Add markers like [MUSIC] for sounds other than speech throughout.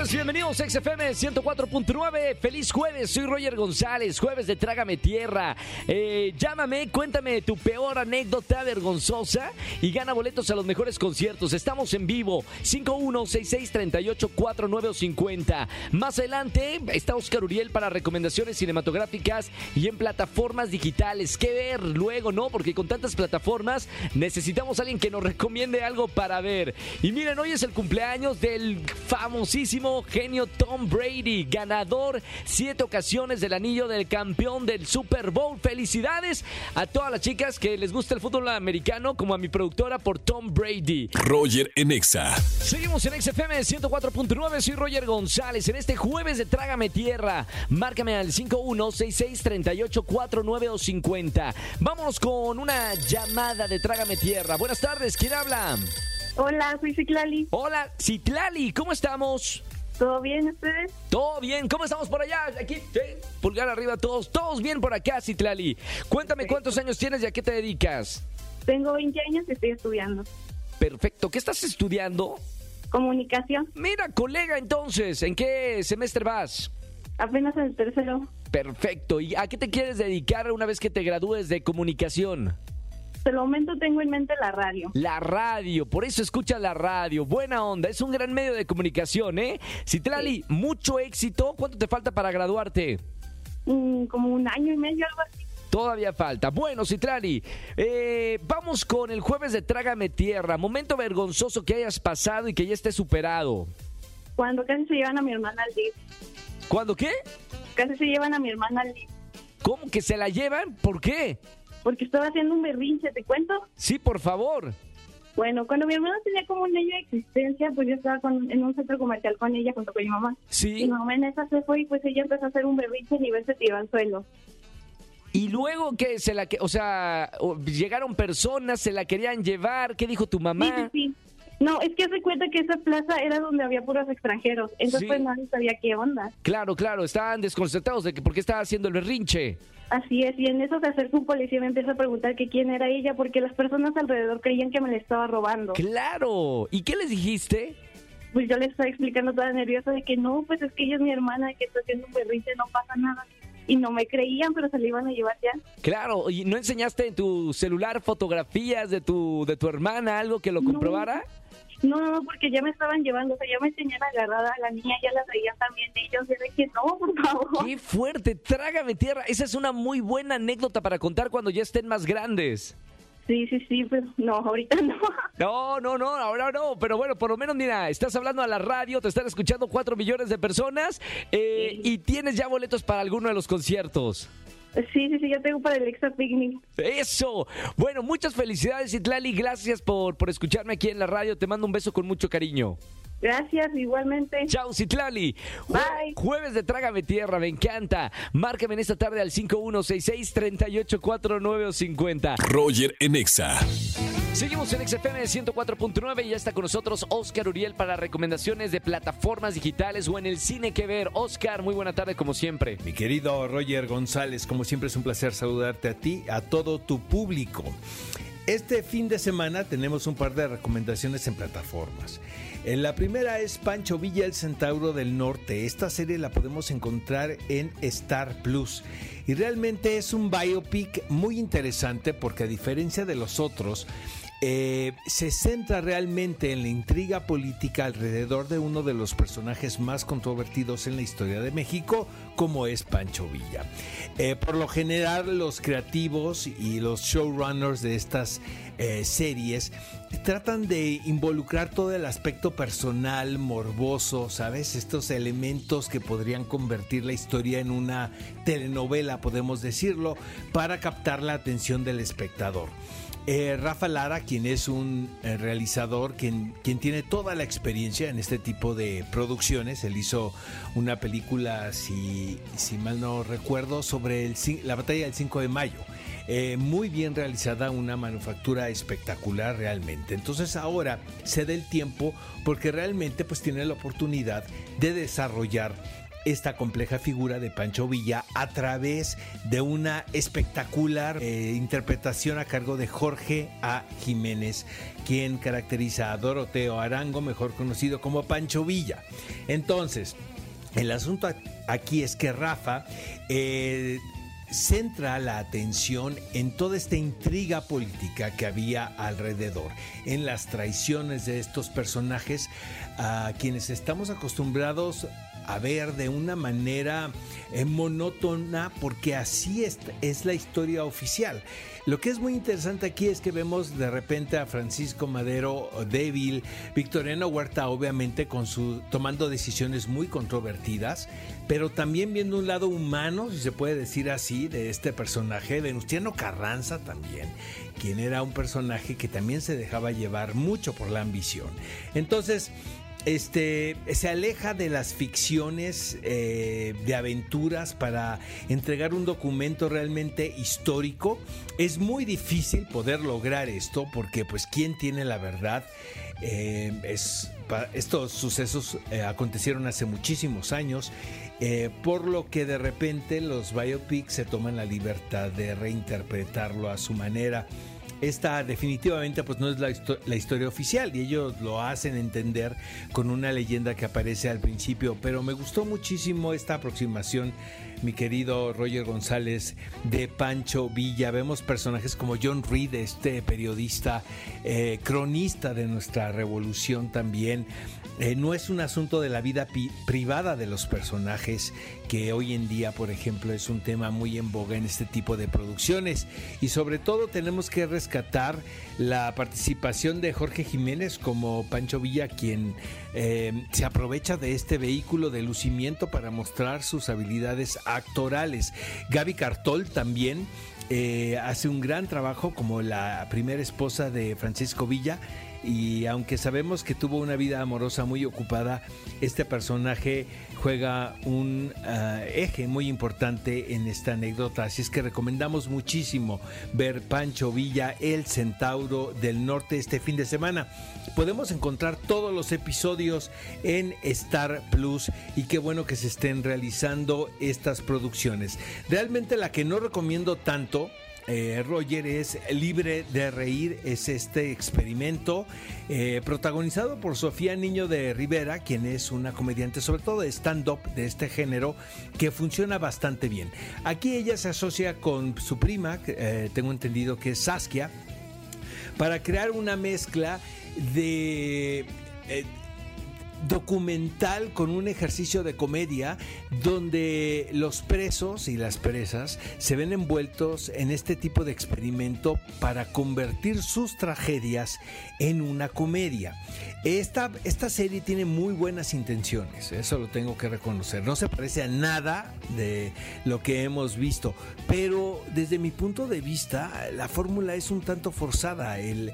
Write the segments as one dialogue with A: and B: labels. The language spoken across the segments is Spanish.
A: Tardes, bienvenidos a XFM 104.9. Feliz jueves, soy Roger González, jueves de Trágame Tierra. Eh, llámame, cuéntame tu peor anécdota vergonzosa y gana boletos a los mejores conciertos. Estamos en vivo, 5166384950. Más adelante está Oscar Uriel para recomendaciones cinematográficas y en plataformas digitales. ¿Qué ver luego, no? Porque con tantas plataformas necesitamos a alguien que nos recomiende algo para ver. Y miren, hoy es el cumpleaños del famosísimo genio Tom Brady, ganador siete ocasiones del anillo del campeón del Super Bowl. Felicidades a todas las chicas que les gusta el fútbol americano, como a mi productora por Tom Brady.
B: Roger en Exa.
A: Seguimos en XFM 104.9, soy Roger González. En este jueves de Trágame Tierra, márcame al 51663849 o 50. Vámonos con una llamada de Trágame Tierra. Buenas tardes, ¿quién habla?
C: Hola, soy Ciclali.
A: Hola, Citlali, ¿cómo estamos?
C: ¿Todo bien ustedes?
A: Todo bien, ¿cómo estamos por allá? Aquí, pulgar arriba todos, todos bien por acá, Citlali. Cuéntame cuántos años tienes y a qué te dedicas.
C: Tengo 20 años y estoy estudiando
A: Perfecto, ¿qué estás estudiando?
C: comunicación.
A: Mira, colega, entonces, ¿en qué semestre vas?
C: Apenas en el tercero.
A: Perfecto, ¿y a qué te quieres dedicar una vez que te gradúes de comunicación?
C: Hasta el momento tengo en mente la radio.
A: La radio, por eso escucha la radio. Buena onda, es un gran medio de comunicación, ¿eh? Citlali, mucho éxito. ¿Cuánto te falta para graduarte?
C: Mm, como un año y medio, algo así.
A: Todavía falta. Bueno, Citlali, eh, vamos con el jueves de Trágame Tierra. Momento vergonzoso que hayas pasado y que ya esté superado.
C: Cuando casi se llevan a mi hermana al DIF.
A: ¿Cuándo qué?
C: Casi se llevan a mi hermana al DIF.
A: ¿Cómo que se la llevan? ¿Por qué?
C: Porque estaba haciendo un berrinche, ¿te cuento?
A: Sí, por favor.
C: Bueno, cuando mi hermana tenía como un año de existencia, pues yo estaba con- en un centro comercial con ella junto con mi mamá. Mi
A: Sí.
C: mamá en esa se fue y pues ella empezó a hacer un berrinche y nivel se tiró al suelo.
A: Y luego que se la que, o sea, llegaron personas, se la querían llevar, ¿qué dijo tu
C: Sí,
A: mamá?
C: sí, sí. No, es que se cuenta que esa plaza era donde había puros extranjeros. Entonces
A: Sí.
C: pues nadie sabía qué onda.
A: Claro, claro, estaban desconcertados de que por qué estaba haciendo el berrinche.
C: Así es, y en eso se acerca un policía y me empieza a preguntar que quién era ella, porque las personas alrededor creían que me la estaba robando.
A: Claro. ¿Y qué les dijiste?
C: Pues yo le estaba explicando toda nerviosa de que no, pues es que ella es mi hermana, que está haciendo un berrinche, no pasa nada. Y no me creían, pero se la iban a llevar ya.
A: Claro, ¿y no enseñaste en tu celular fotografías de tu de tu hermana, algo que lo comprobara?
C: No, no, no, porque ya me estaban llevando, o sea, ya me tenían agarrada a la niña, ya la traían también ellos, y de que no, por favor.
A: Qué fuerte, trágame tierra. Esa es una muy buena anécdota para contar cuando ya estén más grandes.
C: Sí, sí, sí, pero no, ahorita no. [LAUGHS]
A: No, no, no, ahora no, pero bueno, por lo menos mira, estás hablando a la radio, te están escuchando cuatro millones de personas eh,
C: Sí.
A: y tienes ya boletos para alguno de los conciertos.
C: Sí, sí, sí, ya tengo para el extra picnic.
A: Eso. Bueno, muchas felicidades, Itlali. Gracias por, por escucharme aquí en la radio. Te mando un beso con mucho cariño.
C: Gracias, igualmente.
A: Chao, Citlali. Jue-
C: Bye.
A: Jueves de Trágame Tierra, me encanta. Márcame en esta tarde al 5166-384950.
B: Roger en Exa.
A: Seguimos en XFM 104.9 y ya está con nosotros Oscar Uriel para recomendaciones de plataformas digitales o en el cine que ver. Oscar, muy buena tarde como siempre.
D: Mi querido Roger González, como siempre es un placer saludarte a ti, a todo tu público. Este fin de semana tenemos un par de recomendaciones en plataformas. La primera es Pancho Villa, el Centauro del Norte. Esta serie la podemos encontrar en Star Plus. Y realmente es un biopic muy interesante porque a diferencia de los otros, eh, se centra realmente en la intriga política alrededor de uno de los personajes más controvertidos en la historia de México, como es Pancho Villa. Eh, por lo general, los creativos y los showrunners de estas eh, series tratan de involucrar todo el aspecto personal, morboso, ¿sabes? Estos elementos que podrían convertir la historia en una telenovela, podemos decirlo, para captar la atención del espectador. Eh, Rafa Lara, quien es un eh, realizador, quien, quien tiene toda la experiencia en este tipo de producciones, él hizo una película, si, si mal no recuerdo, sobre el, la batalla del 5 de mayo. Eh, muy bien realizada, una manufactura espectacular realmente. Entonces ahora se da el tiempo porque realmente pues tiene la oportunidad de desarrollar esta compleja figura de Pancho Villa a través de una espectacular eh, interpretación a cargo de Jorge A. Jiménez, quien caracteriza a Doroteo Arango, mejor conocido como Pancho Villa. Entonces, el asunto aquí es que Rafa eh, centra la atención en toda esta intriga política que había alrededor, en las traiciones de estos personajes a quienes estamos acostumbrados a ver de una manera eh, monótona porque así es, es, la historia oficial. Lo que es muy interesante aquí es que vemos de repente a Francisco Madero débil, Victoriano Huerta obviamente con su tomando decisiones muy controvertidas, pero también viendo un lado humano, si se puede decir así, de este personaje, Venustiano Carranza también, quien era un personaje que también se dejaba llevar mucho por la ambición. Entonces, este se aleja de las ficciones eh, de aventuras para entregar un documento realmente histórico. Es muy difícil poder lograr esto porque pues quién tiene la verdad. Eh, es, estos sucesos eh, acontecieron hace muchísimos años, por lo que de repente los biopics se toman la libertad de reinterpretarlo a su manera esta definitivamente pues no es la, la, historia oficial y ellos lo hacen entender con una leyenda que aparece al principio, pero me gustó muchísimo esta aproximación, mi querido Roger González, de Pancho Villa. Vemos personajes como John Reed, este periodista, eh, cronista de nuestra revolución también. Eh, no es un asunto de la vida privada de los personajes, que hoy en día, por ejemplo, es un tema muy en boga en este tipo de producciones. Y sobre todo tenemos que rescatar la participación de Jorge Jiménez como Pancho Villa, quien eh, se aprovecha de este vehículo de lucimiento para mostrar sus habilidades actorales. Gaby Cartol también. Eh, hace un gran trabajo como la primera esposa de Francisco Villa y aunque sabemos que tuvo una vida amorosa muy ocupada, este personaje juega un ah, eje muy importante en esta anécdota. Así es que recomendamos muchísimo ver Pancho Villa, el Centauro del Norte este fin de semana. Podemos encontrar todos los episodios en Star Plus y qué bueno que se estén realizando estas producciones. Realmente la que no recomiendo tanto eh, Roger es Libre de Reír, es este experimento eh, protagonizado por Sofía Niño de Rivera, quien es una comediante sobre todo de stand-up de este género que funciona bastante bien. Aquí ella se asocia con su prima, eh, tengo entendido que es Saskia, para crear una mezcla de documental con un ejercicio de comedia donde los presos y las presas se ven envueltos en este tipo de experimento para convertir sus tragedias en una comedia. Esta, esta serie tiene muy buenas intenciones, eso lo tengo que reconocer. No se parece a nada de lo que hemos visto, pero desde mi punto de vista la fórmula es un tanto forzada. El,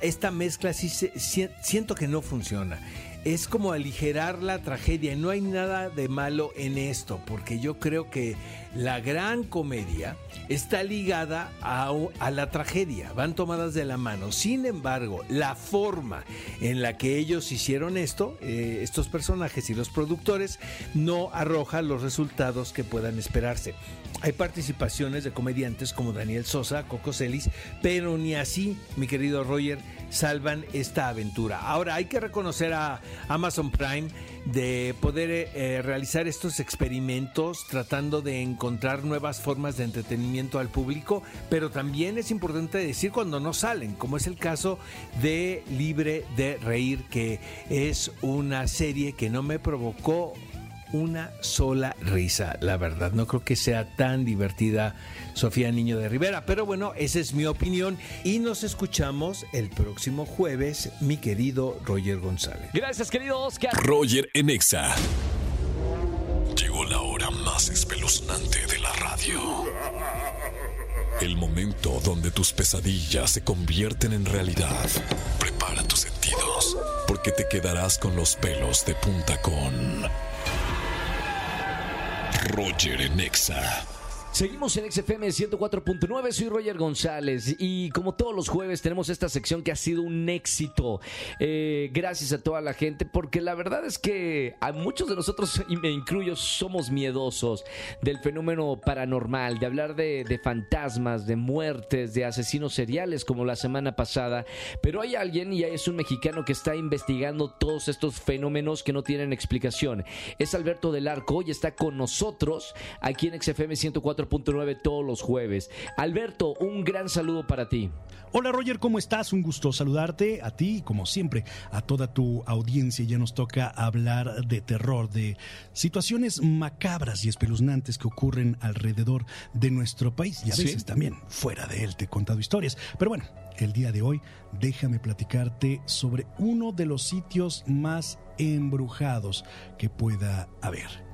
D: esta mezcla sí siento que no funciona es como aligerar la tragedia. No hay nada de malo en esto, porque yo creo que la gran comedia está ligada a, la tragedia, van tomadas de la mano. Sin embargo, la forma en la que ellos hicieron esto, eh, estos personajes y los productores, no arroja los resultados que puedan esperarse. Hay participaciones de comediantes como Daniel Sosa, Coco Celis, pero ni así, mi querido Roger, salvan esta aventura. Ahora hay que reconocer a Amazon Prime de poder eh, realizar estos experimentos tratando de encontrar nuevas formas de entretenimiento al público, pero también es importante decir cuando no salen, como es el caso de Libre de Reír, que es una serie que no me provocó una sola risa, la verdad. No creo que sea tan divertida Sofía Niño de Rivera, pero bueno, esa es mi opinión y nos escuchamos el próximo jueves, mi querido Roger González.
A: Gracias, querido Oscar.
B: Roger Enexa. Llegó la hora más espeluznante de la radio. El momento donde tus pesadillas se convierten en realidad. Prepara tus sentidos, porque te quedarás con los pelos de punta con Roger en
A: Seguimos en XFM 104.9, soy Roger González y como todos los jueves tenemos esta sección que ha sido un éxito. Eh, gracias a toda la gente porque la verdad es que a muchos de nosotros, y me incluyo, somos miedosos del fenómeno paranormal, de hablar de, fantasmas, de muertes, de asesinos seriales como la semana pasada. Pero hay alguien y es un mexicano que está investigando todos estos fenómenos que no tienen explicación. Es Alberto del Arco y está con nosotros aquí en XFM 104 todos los jueves. Alberto, un gran saludo para ti.
E: Hola Roger, ¿cómo estás? Un gusto saludarte a ti, como siempre, a toda tu audiencia. Ya nos toca hablar de terror, de situaciones macabras y espeluznantes que ocurren alrededor de nuestro país y a veces también fuera de él. Te he contado historias. Pero bueno, el día de hoy déjame platicarte sobre uno de los sitios más embrujados que pueda haber.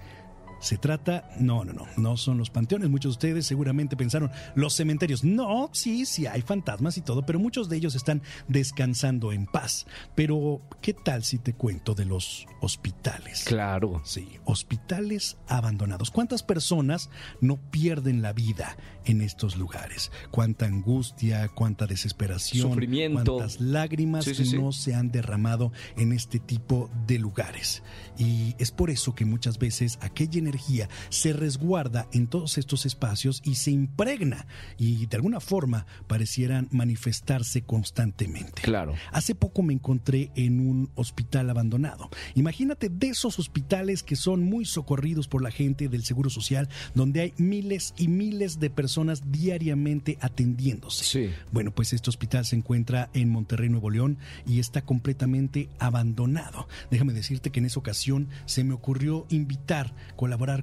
E: Se trata, no, no, no, no son los panteones. Muchos de ustedes seguramente pensaron, los cementerios. No, sí, sí hay fantasmas y todo, pero muchos de ellos están descansando en paz. Pero, ¿qué tal si te cuento de los hospitales?
A: Claro.
E: Sí, hospitales abandonados. ¿Cuántas personas no pierden la vida en estos lugares? ¿Cuánta angustia, cuánta desesperación,
A: sufrimiento,
E: cuántas lágrimas no se han derramado en este tipo de lugares? Y es por eso que muchas veces aquella energía se resguarda en todos estos espacios y se impregna y de alguna forma parecieran manifestarse constantemente.
A: Claro.
E: Hace poco me encontré en un hospital abandonado. Imagínate de esos hospitales que son muy socorridos por la gente del Seguro Social, donde hay miles y miles de personas diariamente atendiéndose.
A: Sí.
E: Bueno, pues este hospital se encuentra en Monterrey, Nuevo León y está completamente abandonado. Déjame decirte que en esa ocasión se me ocurrió invitar,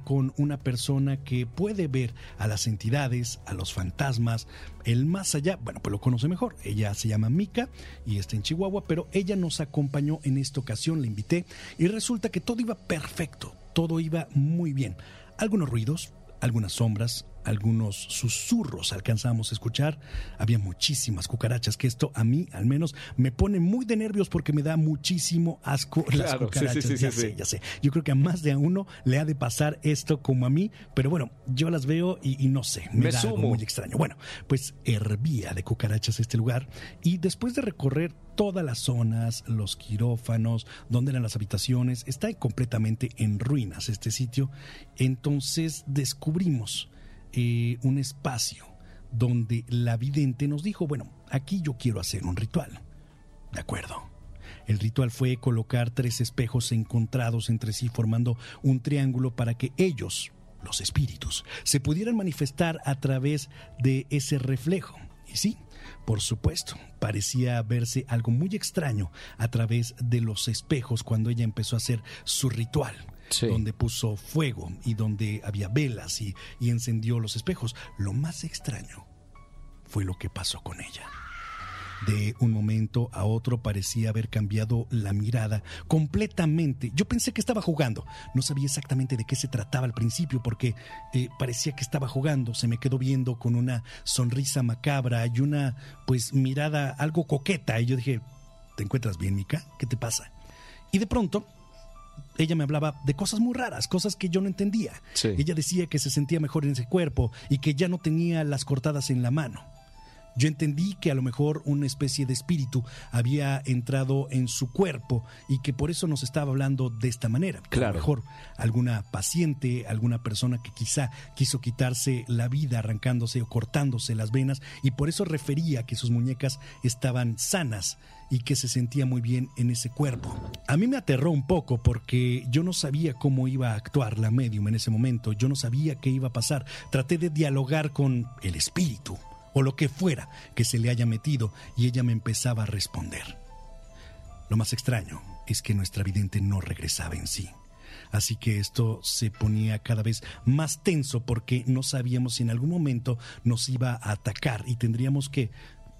E: con una persona que puede ver a las entidades, a los fantasmas, el más allá, bueno, pues lo conoce mejor. Ella se llama Mika y está en Chihuahua, pero ella nos acompañó en esta ocasión, la invité y resulta que todo iba perfecto, todo iba muy bien. Algunos ruidos, algunas sombras, algunos susurros alcanzamos a escuchar. Había muchísimas cucarachas, que esto a mí al menos me pone muy de nervios porque me da muchísimo asco las cucarachas. ya sé, ya sé. Yo creo que a más de a uno le ha de pasar esto como a mí, pero bueno, yo las veo y, no sé, me, da algo muy extraño. Bueno, pues hervía de cucarachas este lugar y después de recorrer todas las zonas, los quirófanos, donde eran las habitaciones, está completamente en ruinas este sitio. Entonces descubrimos un espacio donde la vidente nos dijo, bueno, aquí yo quiero hacer un ritual. De acuerdo. El ritual fue colocar tres espejos encontrados entre sí formando un triángulo para que ellos, los espíritus, se pudieran manifestar a través de ese reflejo. Y sí, por supuesto, parecía verse algo muy extraño a través de los espejos cuando ella empezó a hacer su ritual donde puso fuego y donde había velas y, y encendió los espejos. Lo más extraño fue lo que pasó con ella. De un momento a otro parecía haber cambiado la mirada completamente. Yo pensé que estaba jugando. No sabía exactamente de qué se trataba al principio porque eh, parecía que estaba jugando. Se me quedó viendo con una sonrisa macabra y una pues mirada algo coqueta. Y yo dije, ¿te encuentras bien, Mica? ¿Qué te pasa? Y de pronto ella me hablaba de cosas muy raras, cosas que yo no entendía. Ella decía que se sentía mejor en ese cuerpo y que ya no tenía las cortadas en la mano. Yo entendí que a lo mejor una especie de espíritu había entrado en su cuerpo y que por eso nos estaba hablando de esta manera.
A: Claro.
E: A lo mejor alguna paciente, alguna persona que quizá quiso quitarse la vida arrancándose o cortándose las venas y por eso refería que sus muñecas estaban sanas y que se sentía muy bien en ese cuerpo. A mí me aterró un poco porque yo no sabía cómo iba a actuar la medium en ese momento, yo no sabía qué iba a pasar. Traté de dialogar con el espíritu o lo que fuera que se le haya metido y ella me empezaba a responder. Lo más extraño es que nuestra vidente no regresaba en sí. Así que esto se ponía cada vez más tenso porque no sabíamos si en algún momento nos iba a atacar y tendríamos que,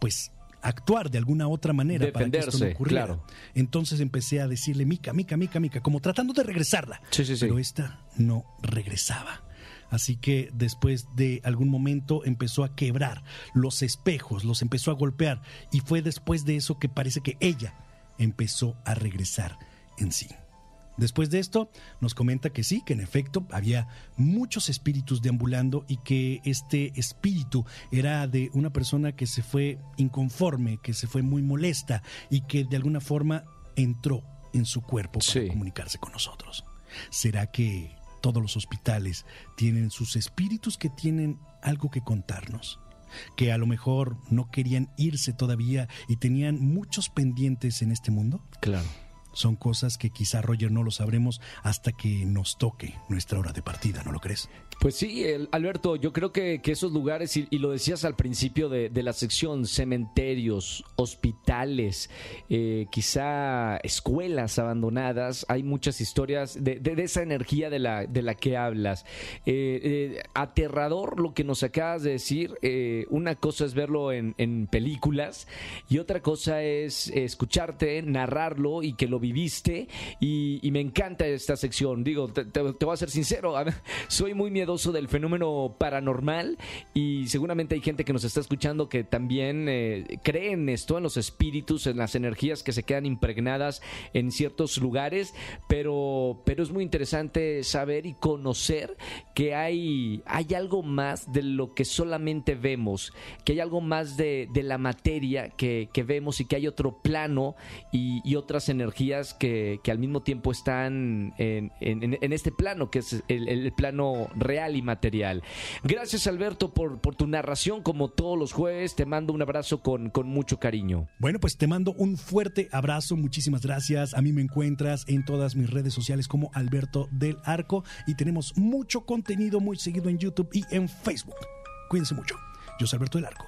E: pues, actuar de alguna otra manera
A: para que
E: esto no ocurriera.
A: Claro.
E: Entonces empecé a decirle mica, mica, mica, mica, como tratando de regresarla.
A: Sí, sí, sí.
E: Pero esta no regresaba. Así que después de algún momento empezó a quebrar los espejos, los empezó a golpear y fue después de eso que parece que ella empezó a regresar en sí. Después de esto, nos comenta que sí, que en efecto había muchos espíritus deambulando y que este espíritu era de una persona que se fue inconforme, que se fue muy molesta y que de alguna forma entró en su cuerpo para comunicarse con nosotros. ¿Será que todos los hospitales tienen sus espíritus que tienen algo que contarnos? que a lo mejor no querían irse todavía y tenían muchos pendientes en este mundo?
A: Claro.
E: Son cosas que quizá Roger no lo sabremos hasta que nos toque nuestra hora de partida, ¿no lo crees?
A: Pues sí, Alberto, yo creo que, esos lugares, y, lo decías al principio de, la sección, cementerios, hospitales, eh, quizá escuelas abandonadas, hay muchas historias de, esa energía de la, de la que hablas. Eh, eh, aterrador lo que nos acabas de decir, una cosa es verlo en, películas y otra cosa es escucharte, narrarlo y que lo viviste y, me encanta esta sección. Digo, te, te voy a ser sincero, soy muy miedoso del fenómeno paranormal y seguramente hay gente que nos está escuchando que también eh, cree en esto, en los espíritus, en las energías que se quedan impregnadas en ciertos lugares, pero, pero es muy interesante saber y conocer que hay, hay algo más de lo que solamente vemos, que hay algo más de, la materia que, vemos y que hay otro plano y, otras energías que, al mismo tiempo están en, este plano, que es el plano real y material. Gracias Alberto por, tu narración como todos los jueves. Te mando un abrazo con, con mucho cariño.
E: Bueno, pues te mando un fuerte abrazo. Muchísimas gracias. A mí me encuentras en todas mis redes sociales como Alberto del Arco y tenemos mucho contenido muy seguido en YouTube y en Facebook. Cuídense mucho. Yo soy Alberto del Arco.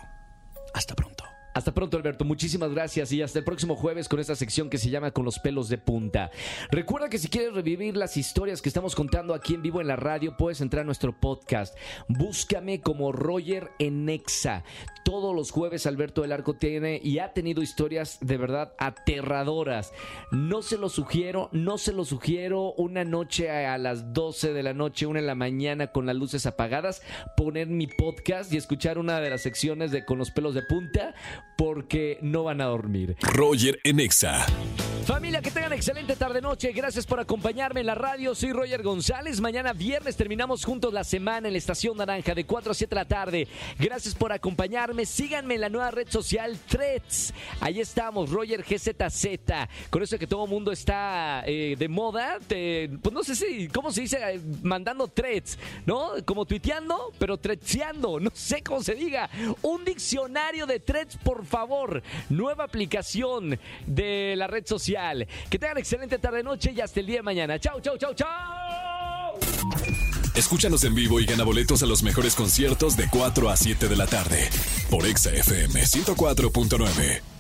E: Hasta pronto.
A: Hasta pronto, Alberto. Muchísimas gracias y hasta el próximo jueves con esta sección que se llama Con los pelos de punta. Recuerda que si quieres revivir las historias que estamos contando aquí en vivo en la radio, puedes entrar a nuestro podcast. Búscame como Roger Enexa. Todos los jueves Alberto del Arco tiene y ha tenido historias de verdad aterradoras. No se lo sugiero, no se lo sugiero una noche a las 12 de la noche, una en la mañana con las luces apagadas, poner mi podcast y escuchar una de las secciones de Con los pelos de punta porque no van a dormir.
B: Roger Enexa.
A: Familia, que tengan excelente tarde-noche. Gracias por acompañarme en la radio. Soy Roger González. Mañana viernes terminamos juntos la semana en la Estación Naranja de 4 a 7 de la tarde. Gracias por acompañarme. Síganme en la nueva red social Threads. Ahí estamos, Roger GZZ. Con eso que todo mundo está eh, de moda. pues no sé si, ¿cómo se dice? Eh, mandando threads, ¿no? Como tuiteando, pero threadseando. No sé cómo se diga. Un diccionario de threads, por favor. Nueva aplicación de la red que tengan excelente tarde-noche y hasta el día de mañana. Chau, chau, chau, chau.
B: Escúchanos en vivo y gana boletos a los mejores conciertos de 4 a 7 de la tarde por Exa FM 104.9.